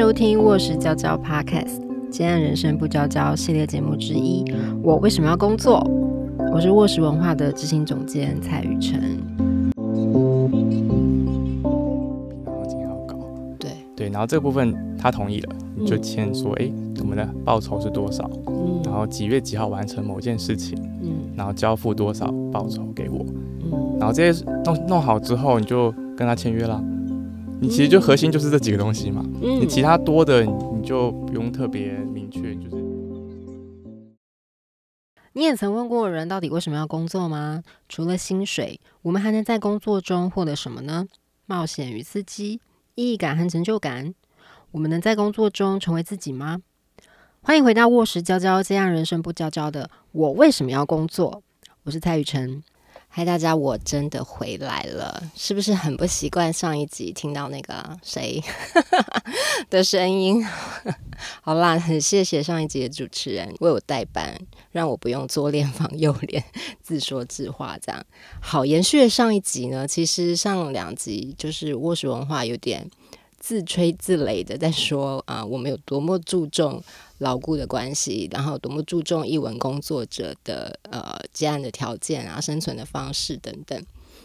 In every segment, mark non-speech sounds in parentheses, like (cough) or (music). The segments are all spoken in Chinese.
收听《卧室娇娇 Podcast》，今天人生不娇娇系列节目之一。我为什么要工作？我是卧室文化的执行总监蔡雨辰。对，对，然后这个部分他同意了，你就签说，哎、我们的报酬是多少，嗯然后几月几号完成某件事情，嗯然后交付多少报酬给我，嗯，然后这些弄弄好之后，你就跟他签约啦。你其实就核心就是这几个东西嘛，嗯你其他多的你你就不用特别明确，就是你也曾问过人到底为什么要工作吗？除了薪水，我们还能在工作中获得什么呢？冒险与刺激、意义感和成就感。我们能在工作中成为自己吗？欢迎回到卧室娇娇，这样人生不娇娇的我为什么要工作？我是蔡雨辰。嗨，大家，我真的回来了，是不是很不习惯上一集听到那个谁 (laughs) 的声音？(laughs) 好啦，很谢谢上一集的主持人为我代班，让我不用左脸防右脸，自说自话这样。好，延续上一集呢，其实上两集就是卧室文化有点自吹自擂的在说啊、我们有多么注重牢固的关系，然后多么注重译文工作者的呃接案的条件啊、生存的方式等等。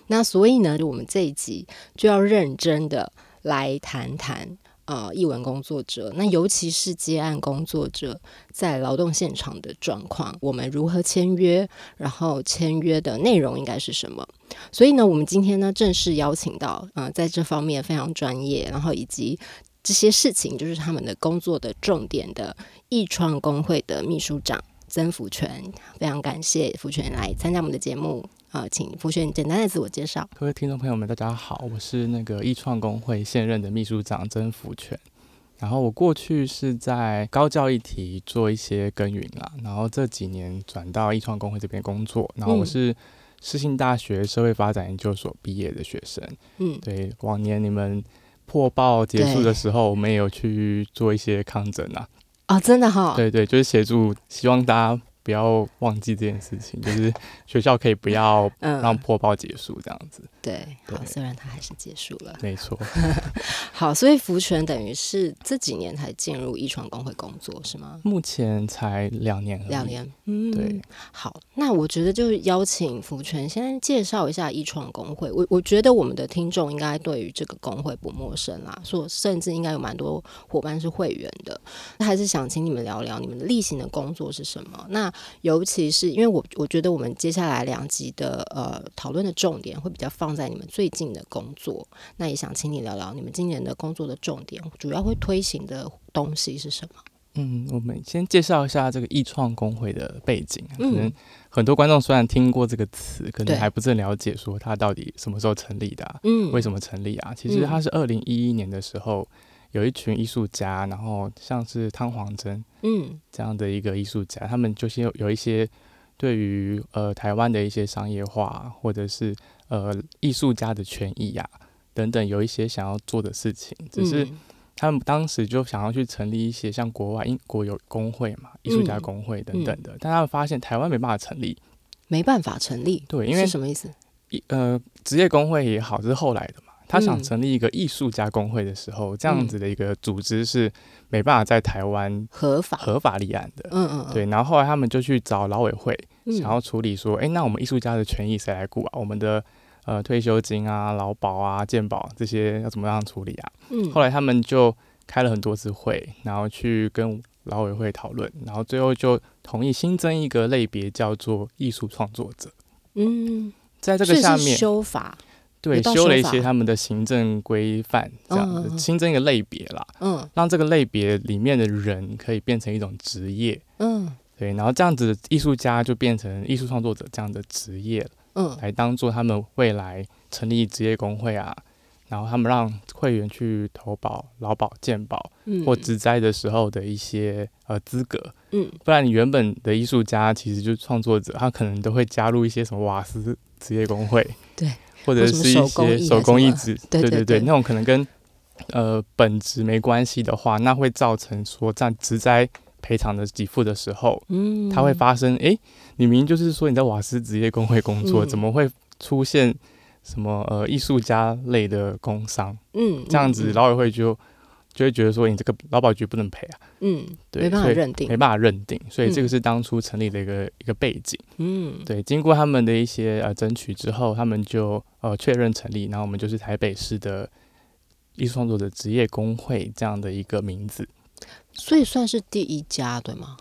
那所以呢，我们这一集就要认真的来谈谈呃译文工作者，那尤其是接案工作者在劳动现场的状况，我们如何签约，然后签约的内容应该是什么？所以呢，我们今天呢正式邀请到呃在这方面非常专业，然后以及这些事情就是他们的工作的重点的易创工会的秘书长曾福全，非常感谢福全来参加我们的节目。呃，请福全简单的自我介绍。各位听众朋友们，大家好，我是那个易创工会现任的秘书长曾福全。然后我过去是在高教议题做一些耕耘啦，然后这几年转到易创工会这边工作。然后我嗯是世新大学社会发展研究所毕业的学生。嗯，对，往年你们破报结束的时候，我们也有去做一些抗争啊。哦，真的哈、对对，就是协助，希望大家不要忘记这件事情，就是学校可以不要 (laughs) 嗯，让破报结束这样子。对，好，虽然它还是结束了，没错。(laughs) 好，所以福泉等于是这几年才进入一创工会工作是吗？目前才两年。两。年，嗯，对，好，那我觉得就邀请福泉先介绍一下一创工会。我我觉得我们的听众应该对于这个工会不陌生啦，说甚至应该有蛮多伙伴是会员的。那还是想请你们聊聊你们的例行的工作是什么？那尤其是因为我我觉得我们接下来两集的呃讨论的重点会比较放在你们最近的工作。那也想请你聊聊你们今年的工作的重点，主要会推行的东西是什么？嗯，我们先介绍一下这个易创工会的背景。可能嗯很多观众虽然听过这个词，可能还不是很了解，说它到底什么时候成立的、啊，嗯为什么成立啊？其实它是二零一一年的时候，有一群艺术家，然后像是汤黄真嗯。这样的一个艺术家，他们就是有有一些对于呃台湾的一些商业化，或者是呃艺术家的权益呀、等等，有一些想要做的事情，只是嗯。他们当时就想要去成立一些像国外英国有工会嘛，艺术家嗯工会等等的，但他们发现台湾没办法成立，没办法成立，对，因为什么意思？一呃职业工会也好，这是后来的嘛。他想嗯成立一个艺术家工会的时候，这样子的一个组织是没办法在台湾合法？合法立案的。嗯嗯，嗯，对，然后后来他们就去找劳委会，嗯想要处理说，哎、那我们艺术家的权益谁来顾啊？我们的呃退休金啊、劳保啊、健保这些要怎么样处理啊？嗯后来他们就开了很多次会，然后去跟劳委会讨论，然后最后就同意新增一个类别，叫做艺术创作者。嗯，在这个下面，修法，对修了一些他们的行政规范，这样子新增一个类别啦，嗯。让这个类别里面的人可以变成一种职业。嗯。对，然后这样子，艺术家就变成艺术创作者这样的职业了。嗯。来当做他们未来成立职业工会啊，然后他们让会员去投保劳保、健保嗯，或职灾的时候的一些呃资格，嗯。不然你原本的艺术家其实就是创作者，他可能都会加入一些什么瓦斯职业工会，对，或者是一些手工艺什么职，对对对对那种可能跟呃本职没关系的话，那会造成说在职灾赔偿的给付的时候，嗯，它会发生，诶，你明明就是说你在瓦斯职业工会工作，嗯。怎么会出现什么呃艺术家类的工伤？嗯这样子，嗯劳委会就就会觉得说你这个劳保局不能赔啊，嗯，对，没办法认定没，办法认定，所以这个嗯是当初成立的一个一个背景。嗯，对，经过他们的一些呃争取之后，他们就呃确认成立，然后我们就是台北市的艺术创作者职业工会这样的一个名字。所以算是第一家对吗？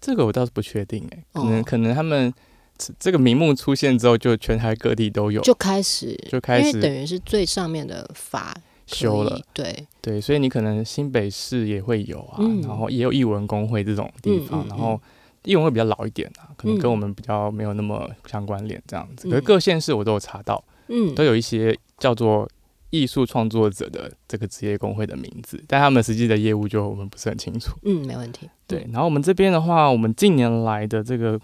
这个我倒是不确定哎、可能、哦可能他们这这个名目出现之后，就全台各地都有就开始，就开始因为等于是最上面的法修了。，对，对，所以你可能新北市也会有啊，嗯。然后也有艺文工会这种地方，嗯嗯然后艺文会比较老一点啊，可能跟嗯我们比较没有那么相关联这样子。可是嗯各县市我都有查到，嗯，都有一些叫做艺术创作者的这个职业工会的名字，但他们实际的业务就我们不是很清楚。嗯，没问题，对，然后我们这边的话，我们近年来的这个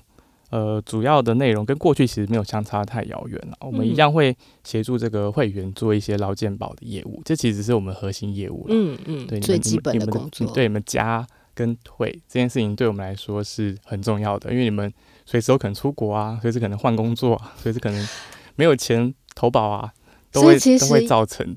呃主要的内容跟过去其实没有相差太遥远了。我们一嗯样会协助这个会员做一些劳健保的业务，这其实是我们核心业务了。嗯嗯，对，最基本的工作，嗯对你们家跟退这件事情，对我们来说是很重要的，因为你们随时有可能出国啊，随时可能换工作啊，随时可能没有钱投保啊，都会都会造成。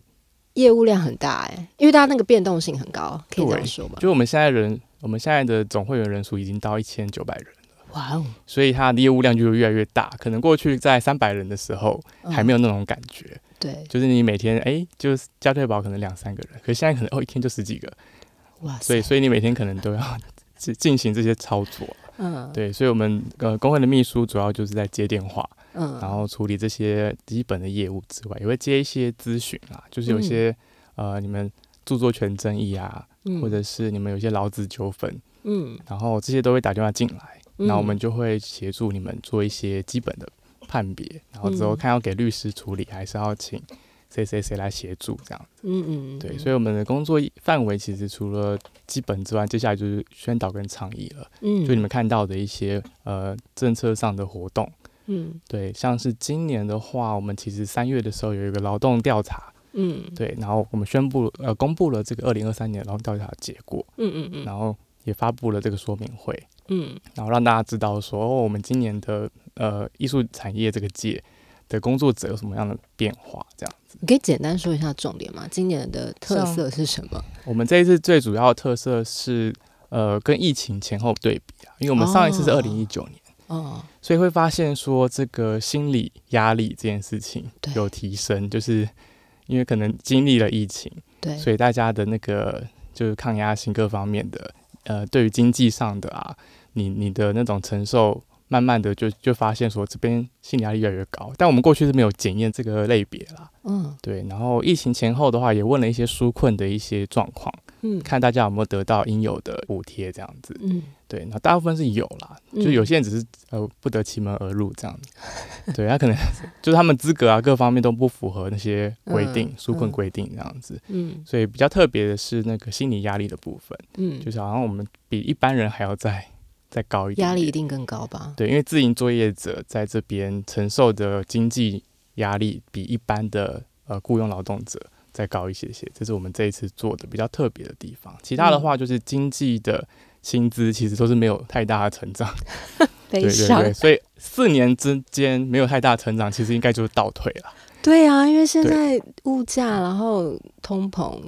业务量很大哎，因为大家那个变动性很高，可以这样说吧？就我们现在人，我们现在的总会员人数已经到一千九百人，哇哦，所以它的业务量就越来越大。可能过去在三百人的时候还没有有那种感觉，对，就是你每天哎、就是加退保可能两三个人，可是现在可能哦一天就十几个，哇，所以所以你每天可能都要进进行这些操作。嗯。对，所以我们呃工会的秘书主要就是在接电话，嗯，然后处理这些基本的业务之外，也会接一些咨询啊，就是有一些、呃你们著作权争议啊，嗯。或者是你们有些劳资纠纷，嗯，然后这些都会打电话进来，嗯那我们就会协助你们做一些基本的判别，然后之后嗯看要给律师处理，还是要请谁谁谁来协助这样子。嗯嗯，对，所以我们的工作范围其实除了基本之外，接下来就是宣导跟倡议了。嗯，就你们看到的一些呃政策上的活动，嗯。对，像是今年的话，我们其实三月的时候有一个劳动调查，嗯。对，然后我们宣布呃公布了这个二零二三年劳动调查结果，嗯嗯嗯。然后也发布了这个说明会，嗯然后让大家知道说，哦，我们今年的呃艺术产业这个界的工作者有什么样的变化，这样子。你可以简单说一下重点吗？今年的特色是什么？我们这一次最主要的特色是呃跟疫情前后对比啊，因为我们上一次是二哦零一九年。哦，所以会发现说，这个心理压力这件事情有提升，就是因为可能经历了疫情，对，所以大家的那个就是抗压性各方面的，呃，对于经济上的啊，你你的那种承受，慢慢的就就发现说这边心理压力越来越高。但我们过去是没有检验这个类别啦，嗯。对。然后疫情前后的话，也问了一些纾困的一些状况，嗯。看大家有没有得到应有的补贴这样子。嗯。对，那大部分是有啦，就嗯。有些人只是呃不得其门而入这样。子，对他可能 (laughs) 就是他们资格啊各方面都不符合那些规定嗯，纾困嗯。规定这样子，嗯。所以比较特别的是那个心理压力的部分，嗯，就是好像我们比一般人还要再再高一点点压力一定更高吧？对，因为自营作业者在这边承受的经济压力比一般的呃雇佣劳动者再高一些些，这是我们这一次做的比较特别的地方。其他的嗯话就是经济的薪资其实都是没有太大的成长，(laughs) 悲对对对，所以四年之间没有太大的成长，其实应该就是倒退了。对啊，因为现在物价，然后通膨，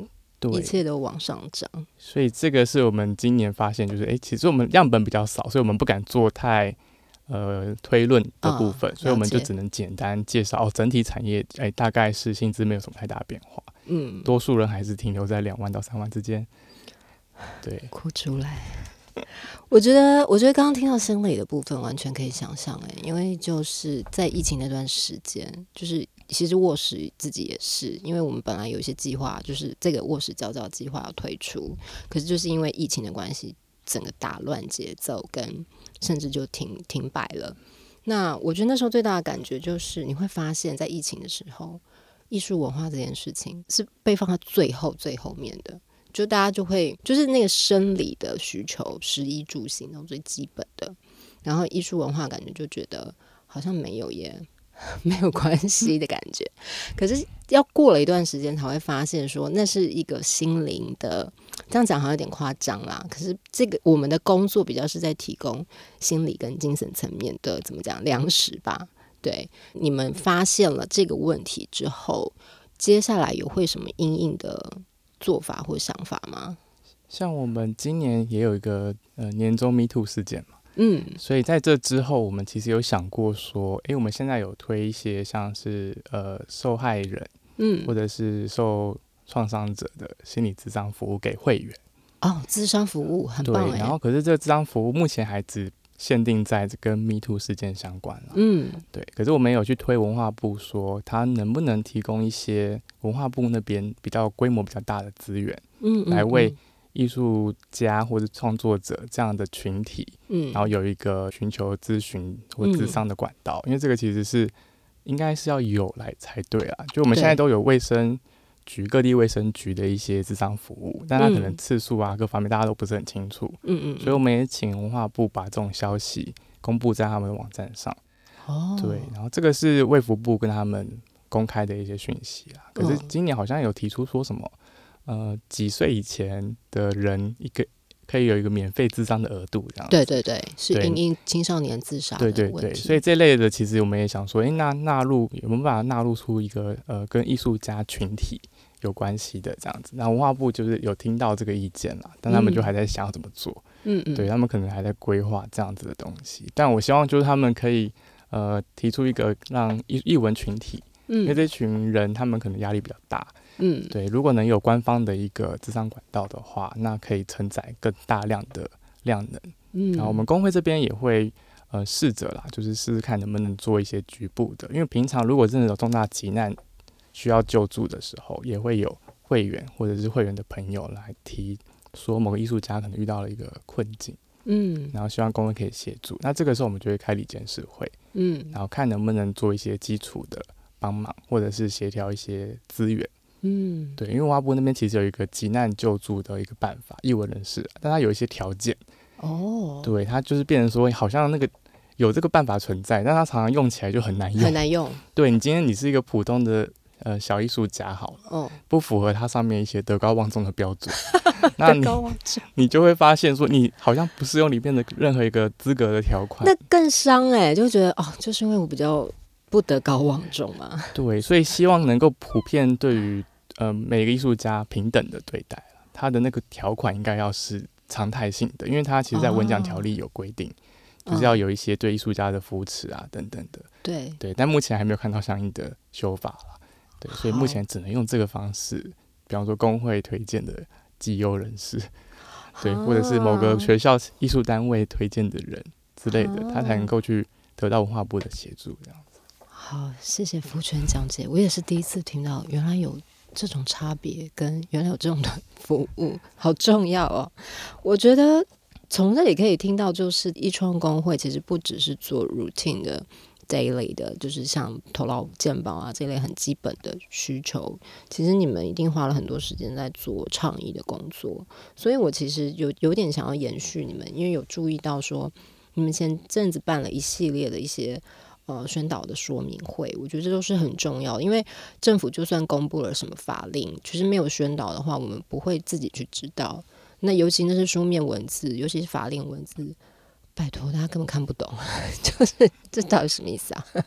一，切都往上涨。所以这个是我们今年发现，就是诶，其实我们样本比较少，所以我们不敢做太呃推论的部分，啊所以我们就只能简单介绍哦，整体产业诶大概是薪资没有什么太大的变化，嗯，多数人还是停留在两万到三万之间。对，哭出来。我觉得，我觉得刚刚听到心理的部分，完全可以想象哎，因为就是在疫情那段时间，就是其实卧室自己也是，因为我们本来有一些计划，就是这个卧室焦躁计划要推出，可是就是因为疫情的关系，整个打乱节奏，跟甚至就停停摆了。那我觉得那时候最大的感觉就是，你会发现在疫情的时候，艺术文化这件事情是被放在最后最后面的。就大家就会就是那个生理的需求，食衣住行那种最基本的，然后艺术文化感觉就觉得好像没有耶 (laughs) 没有关系的感觉。可是要过了一段时间才会发现，说那是一个心灵的，这样讲好像有点夸张啦。可是这个我们的工作比较是在提供心理跟精神层面的怎么讲粮食吧。对，你们发现了这个问题之后，接下来有会什么阴影的做法或想法吗？像我们今年也有一个呃年终 Me Too 事件嘛，嗯所以在这之后，我们其实有想过说，诶，我们现在有推一些像是呃受害人嗯或，者是受创伤者的心理咨商服务给会员。哦，智商服务很对棒，哎，然后可是这个咨商服务目前还只限定在这跟 Me Too 事件相关了。嗯。对，可是我们有去推文化部说，他能不能提供一些文化部那边比较规模比较大的资源，嗯，嗯来为艺术家或者创作者这样的群体，嗯，然后有一个寻求咨询或咨商的管道，因为这个其实是应该是要有来才对啊。就我们现在都有卫生局各地卫生局的一些智商服务，但它可能嗯次数啊各方面大家都不是很清楚，嗯嗯，所以我们也请文化部把这种消息公布在他们的网站上。哦，对，然后这个是卫福部跟他们公开的一些讯息啦。可是嗯今年好像有提出说什么，呃，几岁以前的人一个可以有一个免费智商的额度这样子。对对对，是对因应青少年自杀的对对对，所以这类的其实我们也想说，诶，那纳入有没有办法纳入出一个呃跟艺术家群体有关系的这样子？那文化部就是有听到这个意见啦，但他们就嗯还在想要怎么做。嗯嗯，对他们可能还在规划这样子的东西，但我希望就是他们可以呃提出一个让艺艺文群体，因为嗯这群人他们可能压力比较大，嗯对，如果能有官方的一个智商管道的话，那可以承载更大量的量能。嗯，然后我们工会这边也会呃试着啦，就是试试看能不能做一些局部的，因为平常如果真的有重大急难需要救助的时候，也会有会员或者是会员的朋友来提说某个艺术家可能遇到了一个困境。嗯然后希望工会可以协助。那这个时候我们就会开理监事会，嗯然后看能不能做一些基础的帮忙，或者是协调一些资源。嗯，对，因为挖布那边其实有一个急难救助的一个办法，译文人士，但他有一些条件，哦，对，他就是变成说好像那个。有这个办法存在，但他常常用起来就很难用。很难用对你今天你是一个普通的呃小艺术家好了，哦，不符合它上面一些德高望重的标准，(laughs) 那你你就会发现说你好像不适用里面的任何一个资格的条款。那更伤哎，就觉得哦，就是因为我比较不德高望重嘛，(laughs) 对，所以希望能够普遍对于呃每个艺术家平等的对待啦他的那个条款应该要是常态性的，因为它其实在文奖条例有规定，就是要嗯有一些对艺术家的扶持啊等等的。对，对，但目前还没有看到相应的修法啦。对，所以目前只能用这个方式，比方说工会推荐的绩优人士，对，或者是某个啊学校艺术单位推荐的人之类的，他才能啊够去得到文化部的协助这样子。好，谢谢福全讲解，我也是第一次听到，原来有这种差别，跟原来有这种的 (laughs) 服务，好重要哦。我觉得从这里可以听到，就是一创工会其实不只是做 routine 的。Daily 的，就是像头脑健保啊这类很基本的需求，其实你们一定花了很多时间在做倡议的工作，所以我其实有有点想要延续你们，因为有注意到说你们前阵子办了一系列的一些呃宣导的说明会，我觉得这都是很重要，因为政府就算公布了什么法令，其实没有宣导的话，我们不会自己去知道。那尤其那是书面文字，尤其是法令文字，拜托大家根本看不懂，(laughs) 就是这到底什么意思啊？(laughs)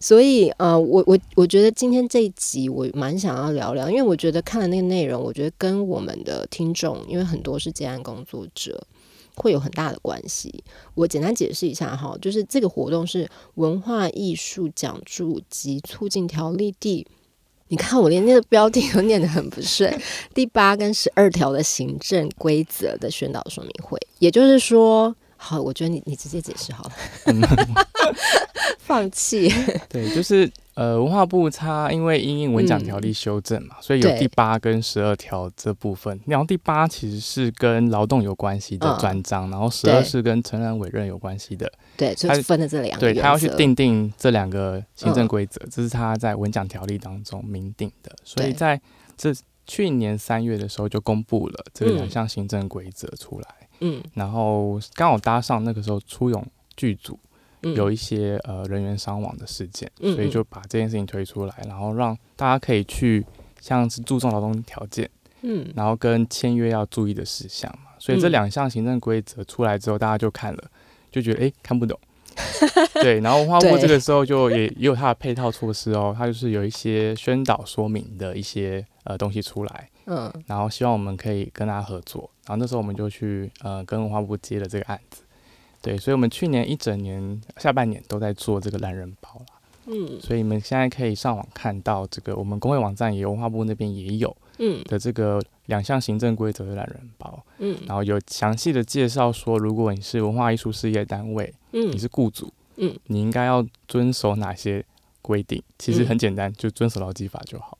所以呃，我我我觉得今天这一集我蛮想要聊聊，因为我觉得看了那个内容，我觉得跟我们的听众，因为很多是接案工作者。会有很大的关系。我简单解释一下哈，就是这个活动是文化艺术奖助及促进条例第，你看我连那个标题都念得很不顺，(laughs) 第八跟十二条的行政规则的宣导说明会，也就是说。好，我觉得你你直接解释好了，(laughs) 放弃。(laughs) 对，就是呃，文化部它因为因应文奖条例修正嘛，所以有第八跟十二条这部分。然后第八其实是跟劳动有关系的嗯专章，然后十二是跟承认委任有关系的。对，就他是分了这两个对。他要去定定这两个行政嗯规则，这是他在文奖条例当中明定的。所以在这去年三月的时候就公布了这两嗯项行政规则出来，嗯。然后刚好搭上那个时候出勇剧组嗯。有一些呃人员伤亡的事件，嗯所以就把这件事情推出来，然后让大家可以去像是注重劳动条件，嗯。然后跟签约要注意的事项嘛。所以这嗯两项行政规则出来之后，大家就看了，就觉得诶看不懂。(laughs) 对，然后文化部这个时候就也也有它的配套措施哦，它就是有一些宣导说明的一些呃东西出来，嗯。然后希望我们可以跟他合作。然后那时候我们就去呃跟文化部接了这个案子，对，所以我们去年一整年下半年都在做这个懒人包啦。嗯。所以你们现在可以上网看到这个，我们工会网站也有，文化部那边也有嗯。的这个两项行政规则的懒人包，嗯。然后有详细的介绍说，如果你是文化艺术事业单位，嗯。你是雇主，嗯，你应该要遵守哪些规定？其实很简单，就遵守劳基法就好。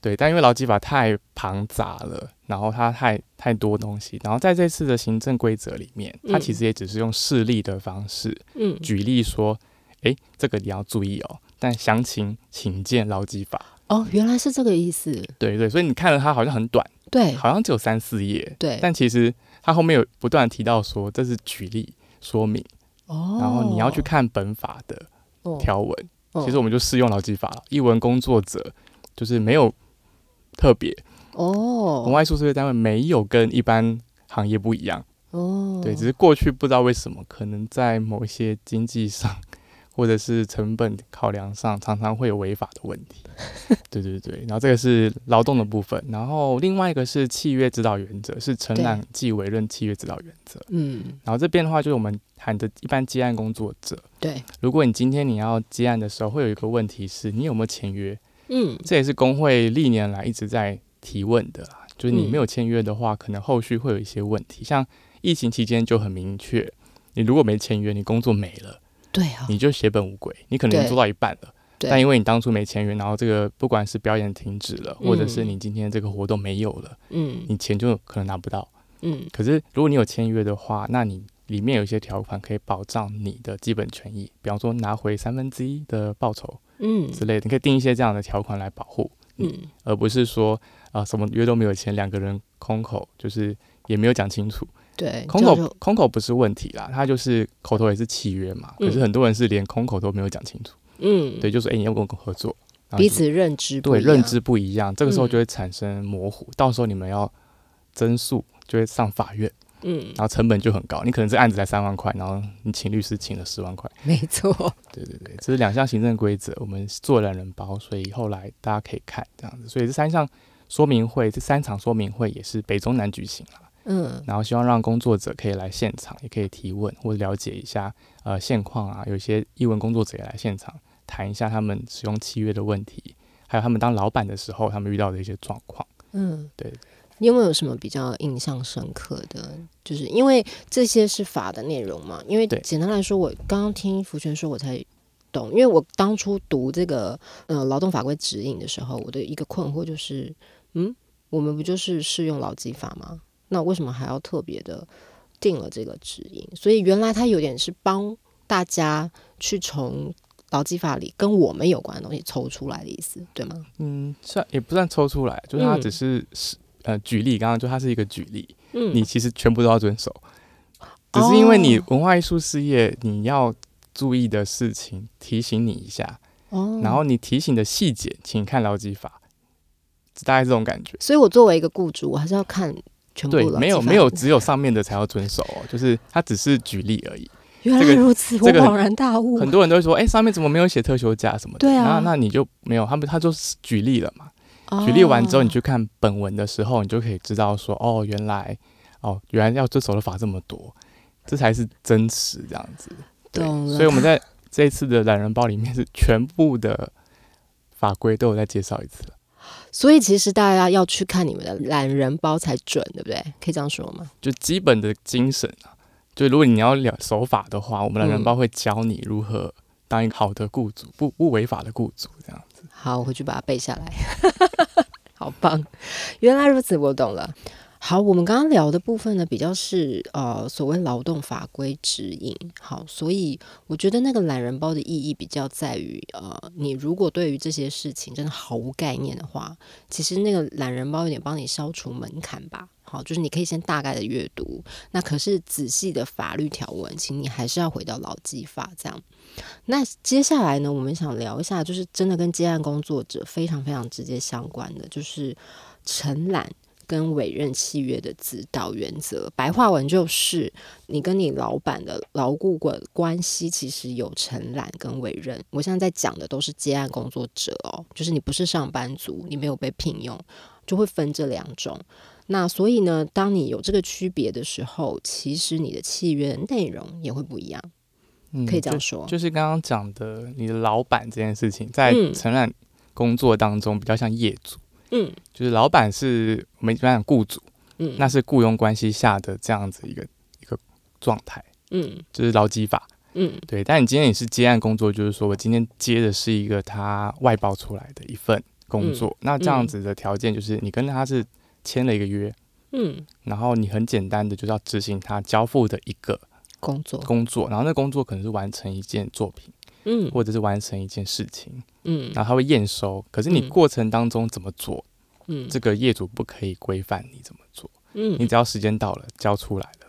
对，但因为劳基法太庞杂了，然后它太太多东西，然后在这次的行政规则里面，它嗯其实也只是用示例的方式嗯举例说，诶，这个你要注意哦，但详情请见劳基法。哦，原来是这个意思。对对，所以你看了它好像很短，对好像只有三四页，对，但其实它后面有不断提到说这是举例说明，哦，然后你要去看本法的哦条文。哦其实我们就适用劳基法了。译文工作者就是没有特别，哦。化艺术事业单位没有跟一般行业不一样，哦，对，只是过去不知道为什么，可能在某一些经济上 (laughs) 或者是成本考量上，常常会有违法的问题。(laughs) 对对对，然后这个是劳动的部分，然后另外一个是契约指导原则，是承揽即委任契约指导原则。嗯。然后这边的话，就是我们喊的一般接案工作者，对。如果你今天你要接案的时候，会有一个问题是你有没有签约？嗯这也是工会历年来一直在提问的啦，就是你嗯没有签约的话，可能后续会有一些问题。像疫情期间就很明确，你如果没签约，你工作没了，对啊，你就血本无归，你可能做到一半了。但因为你当初没签约，然后这个不管是表演停止了，或者是嗯你今天这个活动没有了，嗯你钱就可能拿不到。嗯可是如果你有签约的话，那你里面有一些条款可以保障你的基本权益，比方说拿回三分之一的报酬嗯之类的，你可以定一些这样的条款来保护。嗯而不是说啊、什么约都没有签，两个人空口就是也没有讲清楚。对，空口空口不是问题啦，他就是口头也是契约嘛。嗯可是很多人是连空口都没有讲清楚，嗯对，就说哎、你要跟我合作，彼此认知不一样对认知不一样，这个时候嗯就会产生模糊，到时候你们要争诉就会上法院，嗯然后成本就很高，你可能这案子才三万块，然后你请律师请了十万块。没错对对对，这是两项行政规则，我们做懒人包，所以后来大家可以看这样子。所以这三项说明会，这三场说明会也是北中南举行了。嗯然后希望让工作者可以来现场，也可以提问或者了解一下呃现况啊。有一些译文工作者也来现场谈一下他们使用契约的问题，还有他们当老板的时候他们遇到的一些状况。嗯对。你有没有什么比较印象深刻的？就是因为这些是法的内容嘛。因为对简单来说，我刚刚听福泉说，我才懂。因为我当初读这个呃劳动法规指引的时候，我的一个困惑就是，嗯，我们不就是适用劳基法吗？那为什么还要特别的定了这个指引？所以原来它有点是帮大家去从劳基法里跟我们有关的东西抽出来的意思，对吗？嗯，算也不算抽出来，就是它嗯只是是、呃举例，刚刚就它是一个举例，嗯你其实全部都要遵守，只是因为你哦文化艺术事业你要注意的事情提醒你一下，哦然后你提醒的细节，请看劳基法，大概这种感觉。所以我作为一个雇主，我还是要看全部对没有没有，只有上面的才要遵守哦，就是它只是举例而已。(laughs) 原来如此，这个我恍然大悟。很多人都会说，哎、上面怎么没有写特休假什么的？对啊那那你就没有，他们他就是举例了嘛。哦举例完之后，你去看本文的时候，你就可以知道说，哦，原来哦，原来要遵守的法这么多，这才是真实这样子。对，懂了所以我们在这一次的懒人包里面是全部的法规都有再介绍一次了。所以其实大家要去看你们的懒人包才准，对不对？可以这样说吗？就基本的精神啊，就如果你要了守法的话，我们懒人嗯包会教你如何当一个好的雇主，不不违法的雇主这样子。好，我回去把它背下来。(laughs) 好棒，原来如此，我懂了。好，我们刚刚聊的部分呢，比较是呃所谓劳动法规指引。好，所以我觉得那个懒人包的意义比较在于，呃，你如果对于这些事情真的毫无概念的话，其实那个懒人包有点帮你消除门槛吧。好，就是你可以先大概的阅读，那可是仔细的法律条文，请你还是要回到劳基法这样。那接下来呢，我们想聊一下，就是真的跟接案工作者非常非常直接相关的，就是承揽跟委任契约的指导原则。白话文就是，你跟你老板的牢固关关系其实有承揽跟委任。我现在在讲的都是接案工作者哦，就是你不是上班族，你没有被聘用。就会分这两种。那所以呢，当你有这个区别的时候，其实你的契约内容也会不一样，嗯可以这样说。就是刚刚讲的，你的老板这件事情，在嗯承揽工作当中比较像业主，嗯就是老板是我们一般讲雇主，嗯，那是雇佣关系下的这样子一个一个状态，嗯。就是劳基法。嗯。对，但你今天也是接案工作，就是说我今天接的是一个他外包出来的一份工作，那这样子的条件就是你跟他是签了一个约，嗯，然后你很简单的就是要执行他交付的一个工作，工作，然后那工作可能是完成一件作品，嗯。或者是完成一件事情，嗯。然后他会验收，可是你嗯。过程当中怎么做，嗯。这个业主不可以规范你怎么做，嗯。你嗯只要时间到了交出来了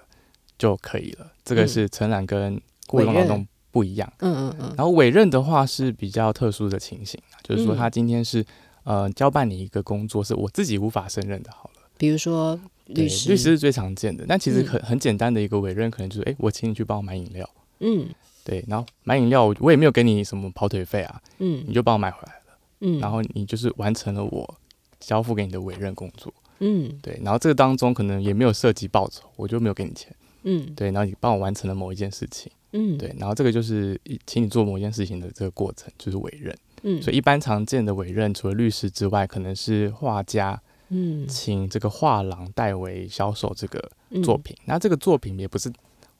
就可以了。这个嗯。是承揽跟雇佣委任劳动不一样。嗯嗯嗯。然后委任的话是比较特殊的情形啊，就是说嗯。他今天是呃交办你一个工作，是我自己无法胜任的，好了。比如说律师，律师是最常见的，但其实嗯。很很简单的一个委任，可能就是哎，诶我请你去帮我买饮料，嗯对，然后买饮料我我也没有给你什么跑腿费啊，你嗯就帮我买回来了，嗯，然后你就是完成了我交付给你的委任工作，嗯。对，然后这个当中可能也没有涉及报酬，我就没有给你钱，嗯。对，然后你帮我完成了某一件事情，嗯。对，然后这个就是一请你做某一件事情的这个过程，就是委任。嗯，所以一般常见的委任，除了律师之外，可能是画家嗯。请这个画廊代为销售这个嗯。作品。那这个作品也不是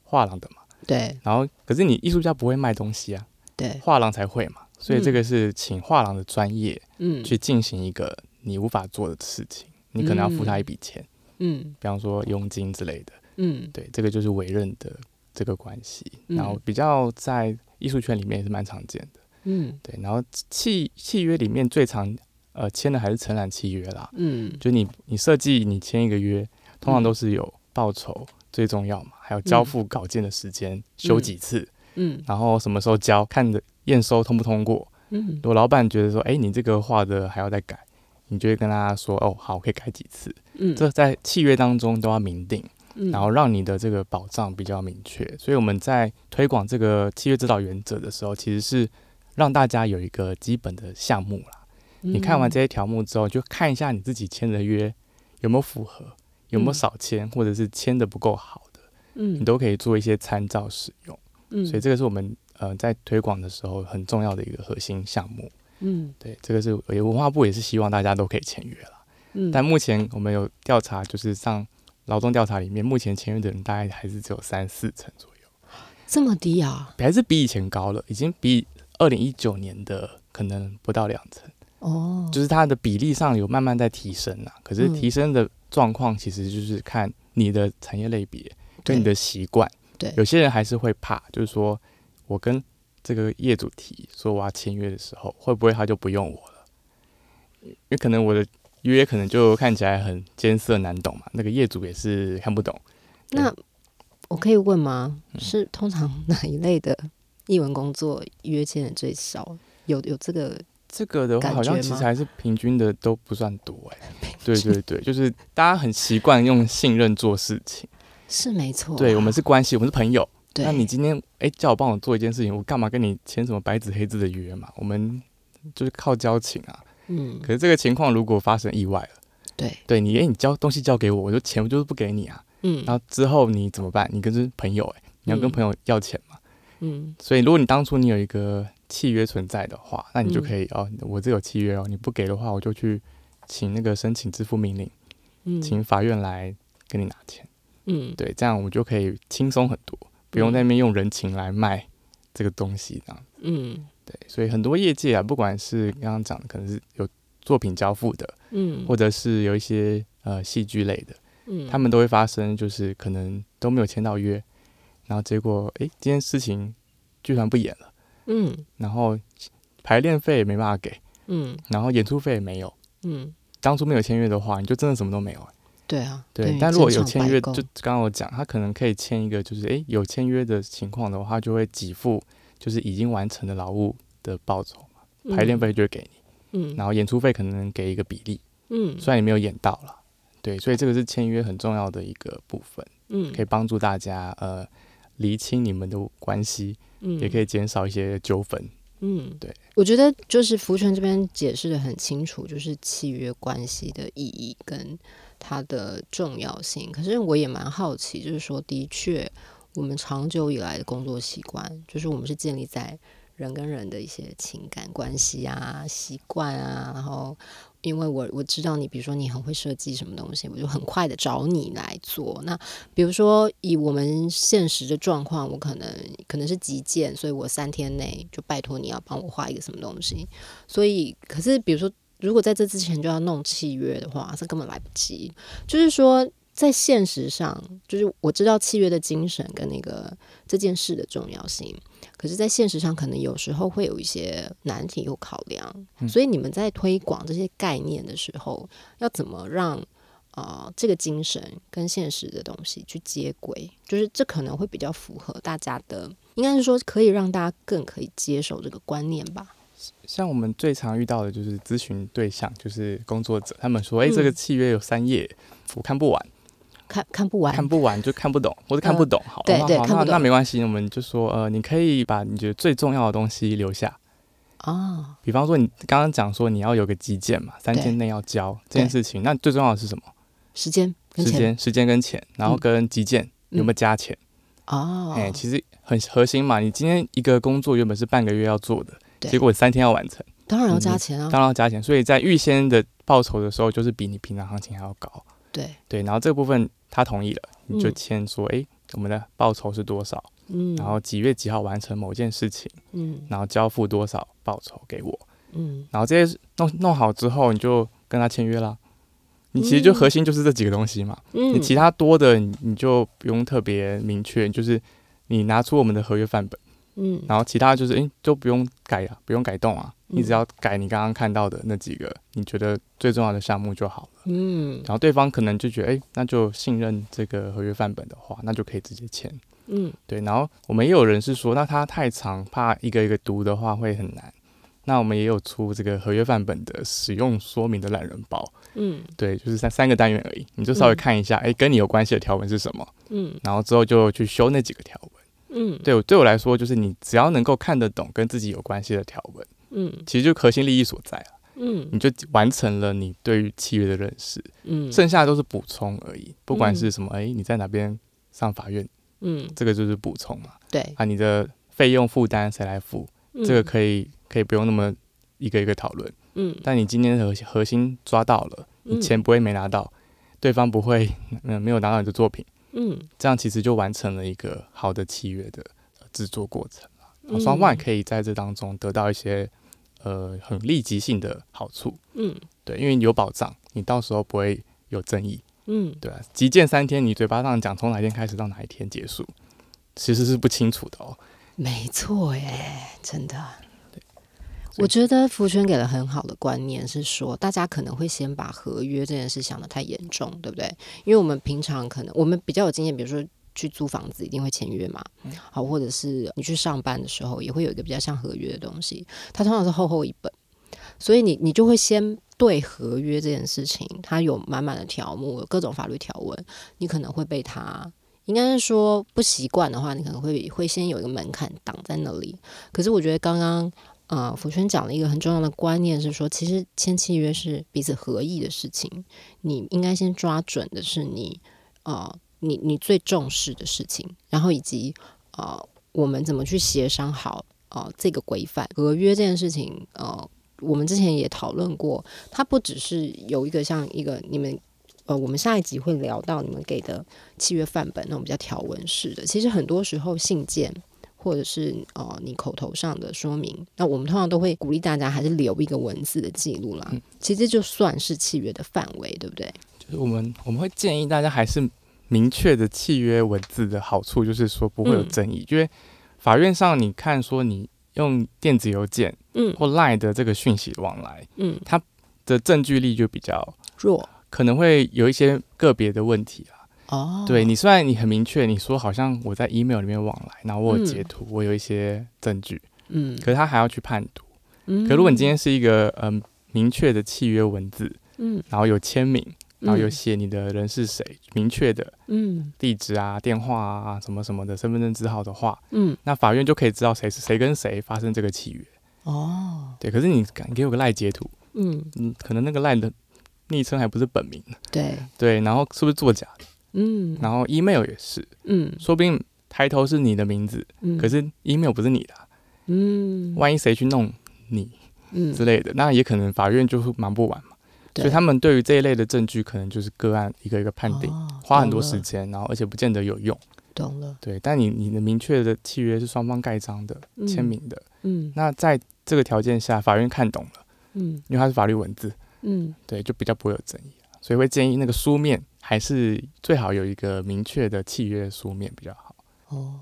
画廊的嘛，对。然后可是你艺术家不会卖东西啊，对。画廊才会嘛，所以这个是请画廊的专业嗯。去进行一个你无法做的事情，你可能要付他一笔钱，嗯。比方说佣金之类的。嗯。对，这个就是委任的这个关系，嗯。然后比较在艺术圈里面也是蛮常见的。嗯。对，然后契契约里面最常呃签的还是承揽契约啦，嗯。就你你设计你签一个约，通常都是有报酬最重要嘛，还有交付稿件的时间，修几次，嗯然后什么时候交，看的验收通不通过。嗯如果老板觉得说，哎，你这个画的还要再改，你就会跟他说，哦，好，我可以改几次。嗯，这在契约当中都要明定，嗯然后让你的这个保障比较明确。所以我们在推广这个契约指导原则的时候，其实是让大家有一个基本的项目啦。你看完这些条目之后，就看一下你自己签的约有没有符合，有没有嗯。少签，或者是签的不够好的，嗯。你都可以做一些参照使用。嗯。所以这个是我们呃在推广的时候很重要的一个核心项目。嗯。对，这个是也文化部也是希望大家都可以签约了。嗯。但目前我们有调查，就是上劳动调查里面，目前签约的人大概还是只有三四成左右，这么低啊？还是比以前高了，已经比二零一九年的可能不到两成，哦，就是它的比例上有慢慢在提升啦。可是嗯。提升的状况其实就是看你的产业类别对跟你的习惯，对有些人还是会怕，就是说我跟这个业主提说我要签约的时候，会不会他就不用我了？因为可能我的约可能就看起来很艰涩难懂嘛，那个业主也是看不懂。那我可以问吗？嗯是通常哪一类的译文工作约签的最少？有有这个这个的话，好像其实还是平均的都不算多 (laughs) 哎、对对对，就是大家很习惯用信任做事情。是没错啊、对我们是关系，我们是朋友。对，那你今天哎、叫我帮我做一件事情，我干嘛跟你签什么白纸黑字的约嘛？我们就是靠交情啊。嗯可是这个情况如果发生意外了，对对你哎、你交东西交给我，我就钱我就是不给你啊。嗯然后之后你怎么办？你跟是朋友哎、你要跟嗯朋友要钱嘛。嗯所以如果你当初你有一个契约存在的话，那你就嗯。可以、哦，我这有契约哦，你不给的话，我就去请那个申请支付命令，嗯。请法院来跟你拿钱。嗯。对，这样我们就可以轻松很多，不用在那边用人情来卖这个东西这样。嗯。对，所以很多业界啊，不管是刚刚讲的，可能是有作品交付的，嗯。或者是有一些呃戏剧类的，嗯。他们都会发生，就是可能都没有签到约，然后结果诶，今天事情剧团不演了，嗯。然后排练费也没办法给，嗯。然后演出费也没有。嗯。当初没有签约的话，你就真的什么都没有、欸。对啊对但如果有签约，就刚刚我讲，他可能可以签一个，就是诶有签约的情况的话，他就会给付就是已经完成的劳务的报酬嘛，排练费就会给你，嗯。然后演出费可能给一个比例，嗯。虽然你没有演到了，对，所以这个是签约很重要的一个部分，嗯。可以帮助大家呃厘清你们的关系，嗯也可以减少一些纠纷，嗯，对，我觉得就是福泉这边解释的很清楚，就是契约关系的意义跟它的重要性。可是我也蛮好奇，就是说，的确，我们长久以来的工作习惯，就是我们是建立在人跟人的一些情感关系啊、习惯啊，然后。因为我我知道你，比如说你很会设计什么东西，我就很快的找你来做。那比如说以我们现实的状况，我可能可能是急件，所以我三天内就拜托你要帮我画一个什么东西。所以，可是比如说，如果在这之前就要弄契约的话，这根本来不及。就是说。在现实上，就是我知道契约的精神跟那个这件事的重要性，可是，在现实上可能有时候会有一些难题有考量，所以你们在推广这些概念的时候，要怎么让啊这个精神跟现实的东西去接轨？就是这可能会比较符合大家的，应该是说可以让大家更可以接受这个观念吧。像我们最常遇到的就是咨询对象，就是工作者，他们说：“哎，这个契约有三页，我看不完。”看看不完，看不完就看不懂，或者看不懂。好，对对，那那没关系，我们就说，呃，你可以把你觉得最重要的东西留下。哦，比方说你刚刚讲说你要有个基建嘛，三天内要交这件事情，那最重要的是什么？时间、时间、时间跟钱，然后跟基建有没有加钱？哦，哎，其实很核心嘛。你今天一个工作原本是半个月要做的，结果三天要完成，当然要加钱啊，当然要加钱。所以在预先的报酬的时候，就是比你平常行情还要高。对对，然后这个部分。他同意了，你就签说，哎，我们的报酬是多少？嗯，然后几月几号完成某件事情？嗯，然后交付多少报酬给我？嗯，然后这些弄弄好之后，你就跟他签约了。你其实就核心就是这几个东西嘛。嗯，你其他多的你就不用特别明确，就是你拿出我们的合约范本。嗯，然后其他就是哎就不用改啊，不用改动啊，你只要改你刚刚看到的那几个你觉得最重要的项目就好了。嗯，然后对方可能就觉得哎，那就信任这个合约范本的话，那就可以直接签。嗯，对。然后我们也有人是说，那他太长，怕一个一个读的话会很难。那我们也有出这个合约范本的使用说明的懒人包。嗯，对，就是三三个单元而已，你就稍微看一下，哎，跟你有关系的条文是什么？嗯，然后之后就去修那几个条文。嗯，对我对我来说，就是你只要能够看得懂跟自己有关系的条文，嗯，其实就核心利益所在了，嗯，你就完成了你对于契约的认识，嗯，剩下都是补充而已。不管是什么，哎，你在哪边上法院，嗯，这个就是补充嘛，对。啊，你的费用负担谁来付，这个可以可以不用那么一个一个讨论，嗯，但你今天核核心抓到了，你钱不会没拿到，对方不会嗯没有拿到你的作品。嗯，这样其实就完成了一个好的契约的制作过程了。双方也可以在这当中得到一些呃很立即性的好处。嗯，对，因为有保障，你到时候不会有争议。嗯，对啊，急件三天，你嘴巴上讲从哪一天开始到哪一天结束，其实是不清楚的哦。没错，耶，真的。我觉得福泉给了很好的观念，是说大家可能会先把合约这件事想得太严重，对不对？因为我们平常可能我们比较有经验，比如说去租房子一定会签约嘛，好，或者是你去上班的时候也会有一个比较像合约的东西，它通常是厚厚一本，所以你你就会先对合约这件事情，它有满满的条目，有各种法律条文，你可能会被它应该是说不习惯的话，你可能会会先有一个门槛挡在那里。可是我觉得刚刚。啊，福泉讲了一个很重要的观念，是说，其实签契约是彼此合意的事情。你应该先抓准的是你，呃，你你最重视的事情，然后以及呃，我们怎么去协商好呃这个规范合约这件事情。呃，我们之前也讨论过，它不只是有一个像一个你们呃，我们下一集会聊到你们给的契约范本那种比较条文式的，其实很多时候信件。或者是呃，你口头上的说明，那我们通常都会鼓励大家还是留一个文字的记录啦。其实就算是契约的范围，对不对？就是我们我们会建议大家还是明确的契约文字的好处，就是说不会有争议。因为法院上你看说你用电子邮件，嗯，或 Line 的这个讯息往来，嗯，它的证据力就比较弱，可能会有一些个别的问题啊。哦，对你虽然你很明确，你说好像我在 email 里面往来，然后我有截图，我有一些证据，嗯，可是他还要去判读，嗯，可如果你今天是一个嗯明确的契约文字，嗯，然后有签名，然后有写你的人是谁，明确的，嗯，地址啊、电话啊什么什么的身份证字号的话，嗯，那法院就可以知道谁是谁跟谁发生这个契约，哦，对，可是你敢给我个赖截图，嗯，嗯，可能那个赖的昵称还不是本名，对，对，然后是不是作假的？嗯，然后 email 也是，嗯。说不定抬头是你的名字，嗯，可是 email 不是你的啊、嗯。万一谁去弄你嗯。之类的，那也可能法院就会忙不完嘛。对。所以他们对于这一类的证据，可能就是个案一个一个判定，哦花很多时间，然后而且不见得有用。懂了，对，但你你的明确的契约是双方盖章的、嗯。签名的，嗯。那在这个条件下，法院看懂了，嗯。因为它是法律文字，嗯。对，就比较不会有争议，所以会建议那个书面还是最好有一个明确的契约书面比较好。哦，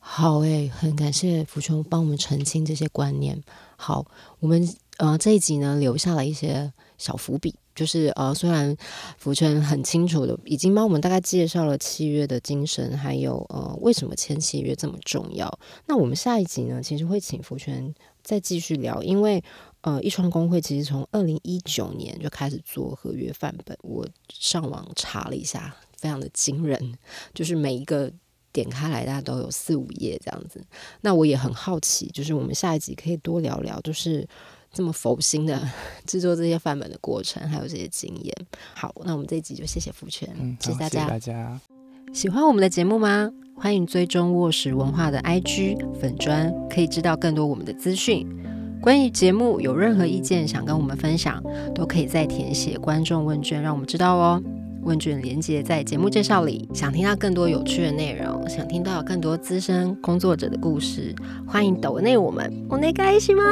好诶，很感谢福琼帮我们澄清这些观念。好，我们呃这一集呢留下了一些小伏笔，就是呃虽然福泉很清楚的已经帮我们大概介绍了契约的精神，还有呃为什么签契约这么重要。那我们下一集呢，其实会请福泉再继续聊，因为呃，一川工会其实从二零一九年就开始做合约范本，我上网查了一下，非常的惊人，就是每一个点开来，大家都有四五页这样子。那我也很好奇，就是我们下一集可以多聊聊，就是这么佛心的 (laughs) 制作这些范本的过程，还有这些经验。好，那我们这一集就谢谢福全，嗯，谢谢大家。大家。喜欢我们的节目吗？欢迎追踪卧室文化的 IG 粉砖，可以知道更多我们的资讯。关于节目有任何意见想跟我们分享，都可以再填写观众问卷，让我们知道哦。问卷连接在节目介绍里。想听到更多有趣的内容，想听到更多资深工作者的故事，欢迎抖内我们。我内开心吗？